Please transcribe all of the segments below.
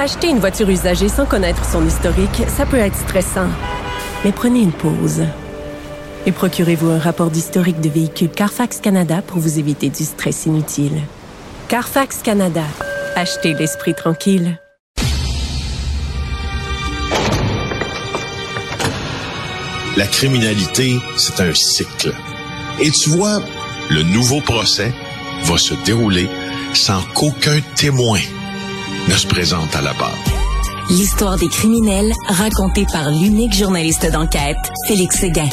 Acheter une voiture usagée sans connaître son historique, ça peut être stressant. Mais prenez une pause. Et procurez-vous un rapport d'historique de véhicule Carfax Canada pour vous éviter du stress inutile. Carfax Canada. Achetez l'esprit tranquille. La criminalité, c'est un cycle. Et tu vois, le nouveau procès va se dérouler sans qu'aucun témoin ne se présente à la barre. L'histoire des criminels racontée par l'unique journaliste d'enquête, Félix Séguin.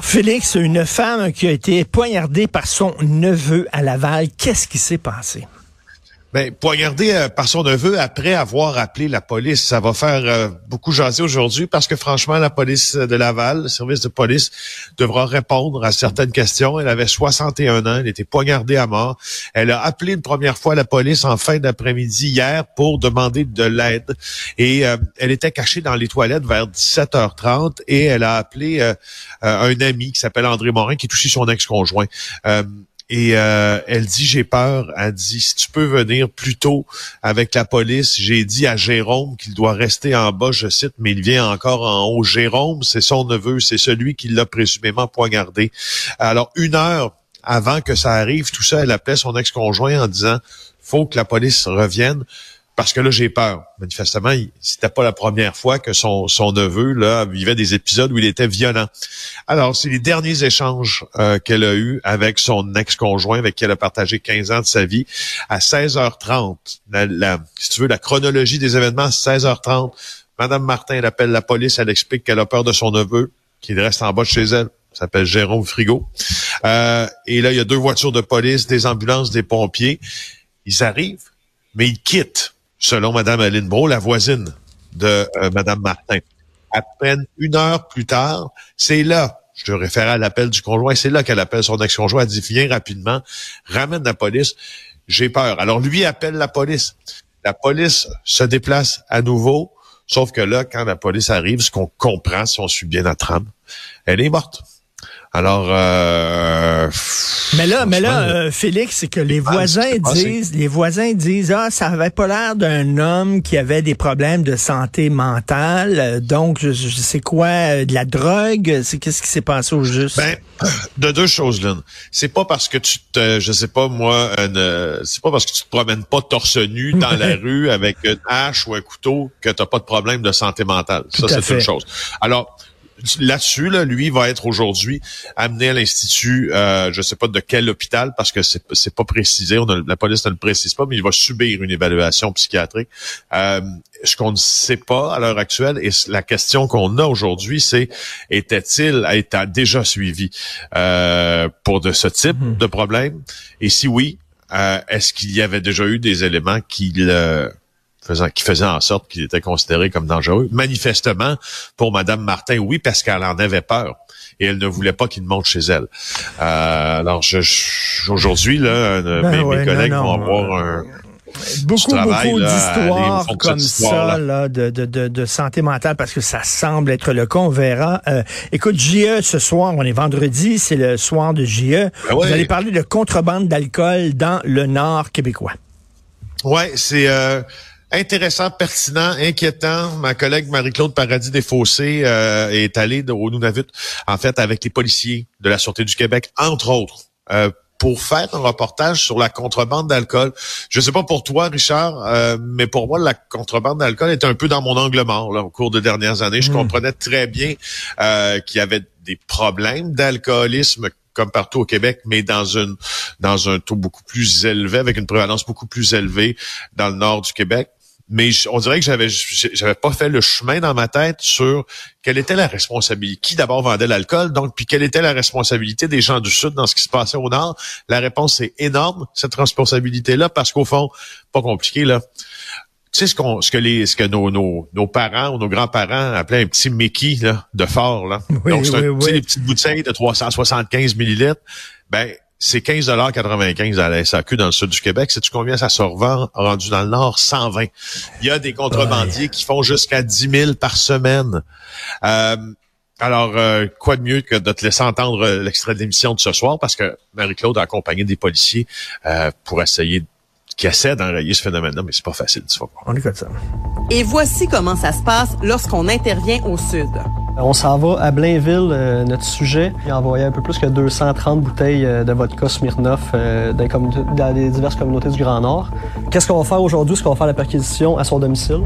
Félix, une femme qui a été poignardée par son neveu à Laval, qu'est-ce qui s'est passé? Ben, poignardé euh, par son neveu après avoir appelé la police. Ça va faire euh, beaucoup jaser aujourd'hui parce que franchement, la police de Laval, le service de police, devra répondre à certaines questions. Elle avait 61 ans, elle était poignardée à mort. Elle a appelé une première fois la police en fin d'après-midi hier pour demander de l'aide. Et euh, elle était cachée dans les toilettes vers 17h30 et elle a appelé un ami qui s'appelle André Morin, qui est aussi son ex-conjoint. Et euh, elle dit j'ai peur. Elle dit si tu peux venir plus tôt avec la police. J'ai dit à Jérôme qu'il doit rester en bas, je cite, mais il vient encore en haut. Jérôme, c'est son neveu, c'est celui qui l'a présumément poignardé. Alors une heure avant que ça arrive, tout ça, elle appelait son ex-conjoint en disant faut que la police revienne parce que là, j'ai peur. Manifestement, c'était pas la première fois que son, neveu là vivait des épisodes où il était violent. Alors, c'est les derniers échanges euh, qu'elle a eus avec son ex-conjoint, avec qui elle a partagé 15 ans de sa vie. À 16h30, la, si tu veux, la chronologie des événements, à 16h30, Madame Martin, elle appelle la police, elle explique qu'elle a peur de son neveu, qu'il reste en bas de chez elle s'appelle Jérôme Frigo. Euh, et là, il y a deux voitures de police, des ambulances, des pompiers. Ils arrivent, mais ils quittent selon Mme Aline Bro, la voisine de euh, Mme Martin. À peine une heure plus tard, c'est là, je te réfère à l'appel du conjoint, c'est là qu'elle appelle son ex-conjoint, elle dit, viens rapidement, ramène la police, j'ai peur. Alors lui appelle la police. La police se déplace à nouveau, sauf que là, quand la police arrive, ce qu'on comprend, si on suit bien la trame, elle est morte. Alors, euh, mais là, mais là, euh, Félix, c'est que les voisins disent, les voisins disent, ah, ça avait pas l'air d'un homme qui avait des problèmes de santé mentale. Euh, donc, je, je sais quoi, euh, de la drogue? C'est qu'est-ce qui s'est passé au juste? Ben, de deux choses l'une. C'est pas parce que tu te, je sais pas moi, c'est pas parce que tu te promènes pas torse nu dans la rue avec une hache ou un couteau que t'as pas de problème de santé mentale. ça, c'est une chose. Alors là-dessus, là, lui va être aujourd'hui amené à l'institut, euh, je sais pas de quel hôpital parce que c'est c'est pas précisé, on la police ne le précise pas, mais il va subir une évaluation psychiatrique. Euh, ce qu'on ne sait pas à l'heure actuelle et la question qu'on a aujourd'hui, c'est était-il été déjà suivi euh, pour de ce type mm-hmm. de problème? Et si oui, euh, est-ce qu'il y avait déjà eu des éléments qui le qui faisait en sorte qu'il était considéré comme dangereux. Manifestement, pour Madame Martin, oui, parce qu'elle en avait peur et elle ne voulait pas qu'il monte chez elle. Euh, alors, je, aujourd'hui, là, ben mes, collègues vont avoir un beaucoup, beaucoup d'histoires comme ça là. de, de, de, santé mentale parce que ça semble être le cas. On verra. Euh, écoute, JE, ce soir, on est vendredi, c'est le soir de JE. Ben Vous allez parler de contrebande d'alcool dans le Nord québécois. Ouais, c'est... Euh, intéressant, pertinent, inquiétant. Ma collègue Marie-Claude Paradis Desfossés euh, est allée au Nunavut, en fait, avec les policiers de la Sûreté du Québec, entre autres, euh, pour faire un reportage sur la contrebande d'alcool. Je sais pas pour toi, Richard, euh, mais pour moi, la contrebande d'alcool est un peu dans mon angle mort là, au cours des dernières années. Je hmm. comprenais très bien qu'il y avait des problèmes d'alcoolisme comme partout au Québec, mais dans une dans un taux beaucoup plus élevé, avec une prévalence beaucoup plus élevée dans le nord du Québec mais on dirait que j'avais j'avais pas fait le chemin dans ma tête sur quelle était la responsabilité. Qui d'abord vendait l'alcool, donc puis quelle était la responsabilité des gens du Sud dans ce qui se passait au Nord. La réponse est énorme, cette responsabilité-là, parce qu'au fond, pas compliqué, là. tu sais ce qu'on ce que les ce que nos, nos, nos parents ou nos grands-parents appelaient un petit Mickey là, de fort là. Oui, Donc c'est oui, les petites bouteilles de 375 millilitres. Ben c'est 15,95 à la SAQ dans le sud du Québec. Sais-tu combien ça se revend rendu dans le Nord? 120. Il y a des contrebandiers qui font jusqu'à 10 000 par semaine. Euh, alors, euh, quoi de mieux que de te laisser entendre l'extrait de l'émission de ce soir, parce que Marie-Claude a accompagné des policiers euh, pour essayer, qui essaient d'enrayer ce phénomène-là, mais c'est pas facile, tu voir. On écoute ça. Et voici comment ça se passe lorsqu'on intervient au sud. On s'en va à Blainville, euh, notre sujet. Il a envoyé un peu plus que 230 bouteilles euh, de vodka Smirnoff euh, dans, les diverses communautés du Grand Nord. Qu'est-ce qu'on va faire aujourd'hui? C'est qu'on va faire la perquisition à son domicile?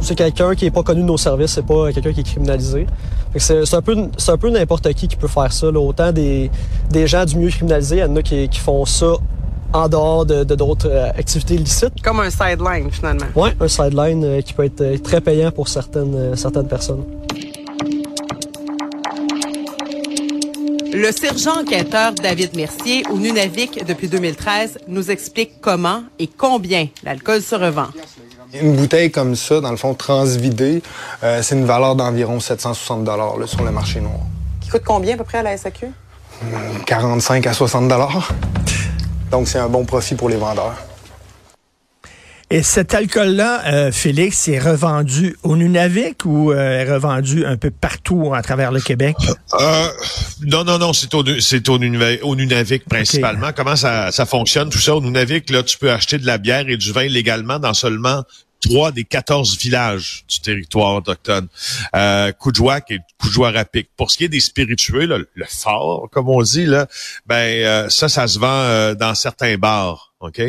C'est quelqu'un qui est pas connu de nos services, c'est pas quelqu'un qui est criminalisé. C'est un peu, n'importe qui qui peut faire ça. Autant des, gens du milieu criminalisé, il y en a qui font ça en dehors de de d'autres euh, activités illicites. Comme un sideline, finalement. Ouais, un sideline euh, qui peut être euh, très payant pour certaines, euh, certaines personnes. Le sergent enquêteur David Mercier, au Nunavik depuis 2013, nous explique comment et combien l'alcool se revend. Une bouteille comme ça, dans le fond, transvidée, euh, c'est une valeur d'environ 760 dollars sur le marché noir. Qui coûte combien à peu près à la SAQ? 45 à 60 dollars. Donc, c'est un bon profit pour les vendeurs. Et cet alcool-là, euh, Félix, est revendu au Nunavik ou euh, est revendu un peu partout à travers le Québec? Euh, non, non, non, c'est au, c'est au, Nunavi- au Nunavik principalement. Comment ça, ça fonctionne, tout ça? Au Nunavik, là, tu peux acheter de la bière et du vin légalement dans seulement trois des 14 villages du territoire autochtone. Euh, Coudjouac et Coudjouarapik. Pour ce qui est des spiritueux, là, le fort, comme on dit, là, ben euh, ça, ça se vend euh, dans certains bars, OK?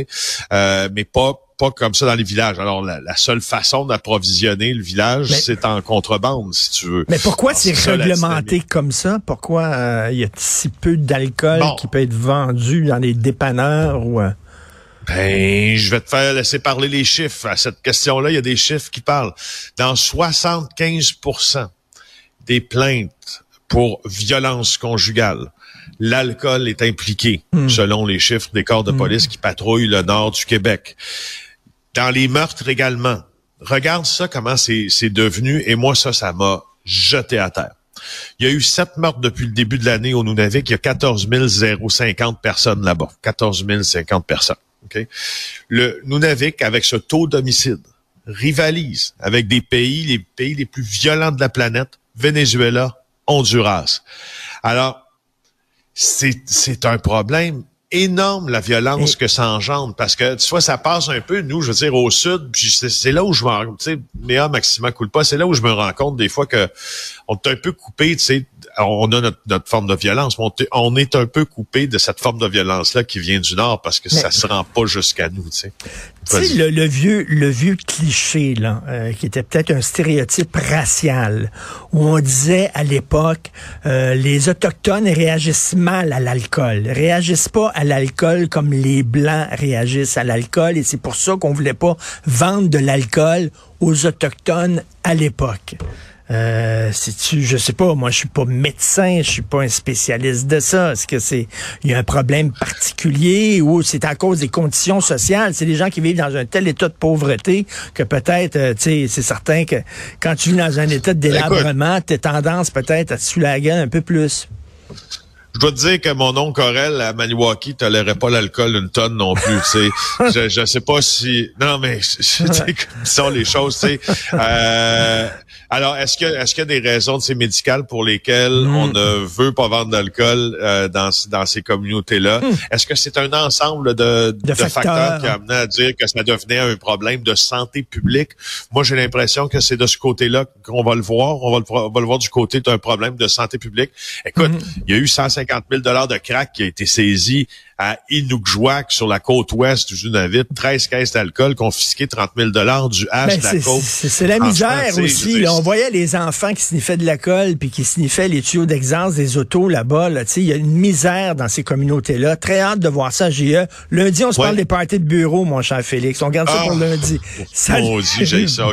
Euh, mais pas pas comme ça dans les villages. Alors, la, la seule façon d'approvisionner le village, Mais- c'est en contrebande, si tu veux. Mais pourquoi Alors, c'est réglementé comme ça? Pourquoi euh, il y a si peu d'alcool Bon. qui peut être vendu dans les dépanneurs ou euh, Ben, je vais te faire laisser parler les chiffres. À cette question-là, il y a des chiffres qui parlent. Dans 75% des plaintes pour violence conjugale, l'alcool est impliqué, selon les chiffres des corps de police qui patrouillent le nord du Québec. Dans les meurtres également. Regarde ça, comment c'est c'est devenu, et moi, ça, ça m'a jeté à terre. Il y a eu sept meurtres depuis le début de l'année au Nunavik. Il y a 14 050 personnes là-bas. 14 050 personnes. OK? Le Nunavik, avec ce taux d'homicide, rivalise avec des pays, les pays les plus violents de la planète, Venezuela, Honduras. Alors, c'est, c'est un problème énorme, la violence Et- que ça engendre, parce que, tu vois, ça passe un peu, nous, je veux dire, au sud, puis c'est, là où je m'en, tu sais, Maxima Culpa, c'est là où je me rends compte des fois que on est un peu coupé, tu sais, on a notre, notre forme de violence, mais on, est un peu coupé de cette forme de violence-là qui vient du Nord, parce que Mais- ça se rend pas jusqu'à nous, tu sais. Le, le vieux, le vieux cliché, là, euh, qui était peut-être un stéréotype racial, où on disait à l'époque, euh, les Autochtones réagissent mal à l'alcool, réagissent pas à l'alcool comme les Blancs réagissent à l'alcool, et c'est pour ça qu'on voulait pas vendre de l'alcool aux Autochtones à l'époque. Euh, si tu, je sais pas, moi je suis pas médecin, je suis pas un spécialiste de ça. Est-ce que c'est, il y a un problème particulier ou c'est à cause des conditions sociales? C'est des gens qui vivent dans un tel état de pauvreté que peut-être, euh, tu sais, c'est certain que quand tu vis dans un état de délabrement, t'as tendance peut-être à te sous la gueule un peu plus. Je dois te dire que mon oncle Corel à Maniwaki tolérait pas l'alcool une tonne non plus, tu sais. je, je sais pas si... Non, mais tu sais, comme sont les choses, tu sais. Euh, alors, est-ce que est-ce qu'il y a des raisons tu sais, médicales pour lesquelles on ne veut pas vendre d'alcool euh, dans, dans ces communautés-là? Est-ce que c'est un ensemble de, de, facteurs. facteurs qui a amené à dire que ça devenait un problème de santé publique? Moi, j'ai l'impression que c'est de ce côté-là qu'on va le voir. On va le, on va le voir du côté d'un problème de santé publique. Écoute, il y a eu 150 000 dollars de crack qui a été saisi à Inukjuak sur la côte ouest du Nunavut. 13 caisses d'alcool confisquées, 30 000 dollars du hash Ben, de la c'est- côte. c'est la misère aussi. là. on voyait les enfants qui sniffaient de la colle puis qui sniffaient les tuyaux d'exhaust des autos là-bas. Là. Tu sais, Il y a une misère dans ces communautés-là. Très hâte de voir ça, JE. Lundi, on se Ouais. parle des parties de bureau, mon cher Félix. On garde ça Ah. pour lundi. Salut. Ça.